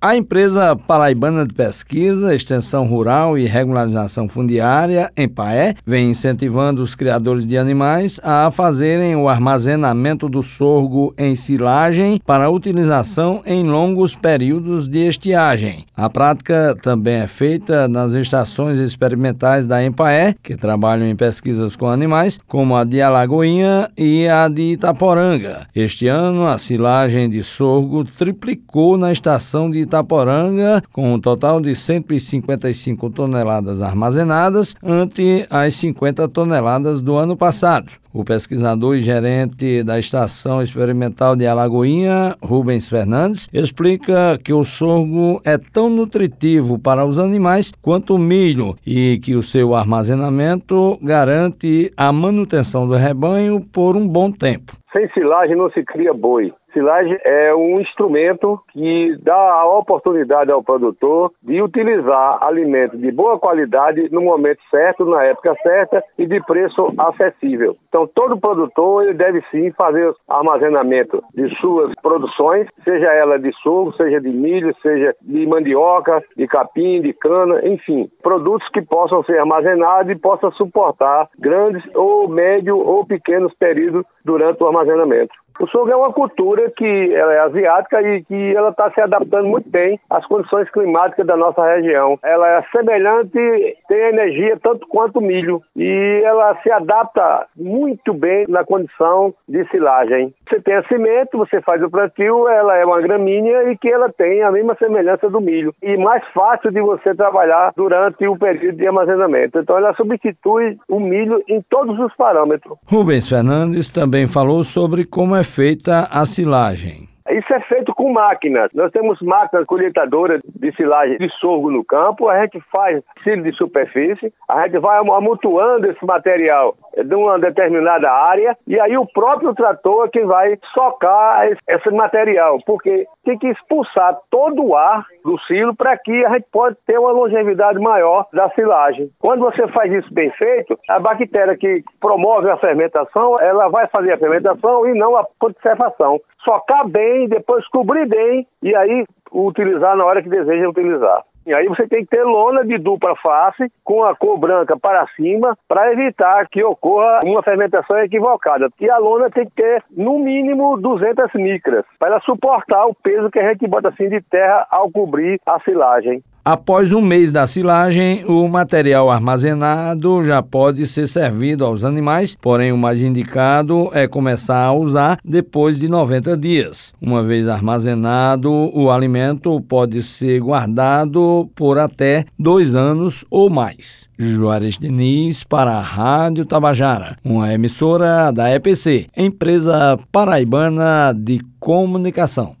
A empresa paraibana de pesquisa, extensão rural e regularização fundiária, EMPAE, vem incentivando os criadores de animais a fazerem o armazenamento do sorgo em silagem para utilização em longos períodos de estiagem. A prática também é feita nas estações experimentais da EMPAE, que trabalham em pesquisas com animais, como a de Alagoinha e a de Itaporanga. Este ano, a silagem de sorgo triplicou na estação de Itaporanga, com um total de 155 toneladas armazenadas, ante as 50 toneladas do ano passado. O pesquisador e gerente da Estação Experimental de Alagoinha, Rubens Fernandes, explica que o sorgo é tão nutritivo para os animais quanto o milho e que o seu armazenamento garante a manutenção do rebanho por um bom tempo. Sem silagem não se cria boi. Silagem é um instrumento que dá a oportunidade ao produtor de utilizar alimentos de boa qualidade no momento certo, na época certa e de preço acessível. Então, todo produtor ele deve sim fazer armazenamento de suas produções, seja ela de sorgo, seja de milho, seja de mandioca, de capim, de cana, enfim, produtos que possam ser armazenados e possam suportar grandes ou médio ou pequenos períodos durante o armazenamento. O sorgo é uma cultura que ela é asiática e que ela está se adaptando muito bem às condições climáticas da nossa região. Ela é semelhante, tem energia tanto quanto o milho e ela se adapta muito bem na condição de silagem. Você tem a semente, você faz o plantio, ela é uma gramínea e que ela tem a mesma semelhança do milho e mais fácil de você trabalhar durante o período de armazenamento. Então ela substitui o milho em todos os parâmetros. Rubens Fernandes também falou sobre como é feita a silagem. Isso é feito com máquinas. Nós temos máquinas colheitadoras de silagem de sorgo no campo, a gente faz silo de superfície, a gente vai amontoando esse material de uma determinada área e aí o próprio trator é que vai socar esse material, porque tem que expulsar todo o ar do silo para que a gente possa ter uma longevidade maior da silagem. Quando você faz isso bem feito, a bactéria que promove a fermentação, ela vai fazer a fermentação e não a conservação. Socar bem, depois cobrir bem e aí utilizar na hora que deseja utilizar. E aí você tem que ter lona de dupla face com a cor branca para cima para evitar que ocorra uma fermentação equivocada. E a lona tem que ter no mínimo 200 micras para suportar o peso que a gente bota assim de terra ao cobrir a silagem. Após um mês da silagem, o material armazenado já pode ser servido aos animais, porém o mais indicado é começar a usar depois de 90 dias. Uma vez armazenado, o alimento pode ser guardado por até dois anos ou mais. Juarez Diniz para a Rádio Tabajara, uma emissora da EPC, empresa paraibana de comunicação.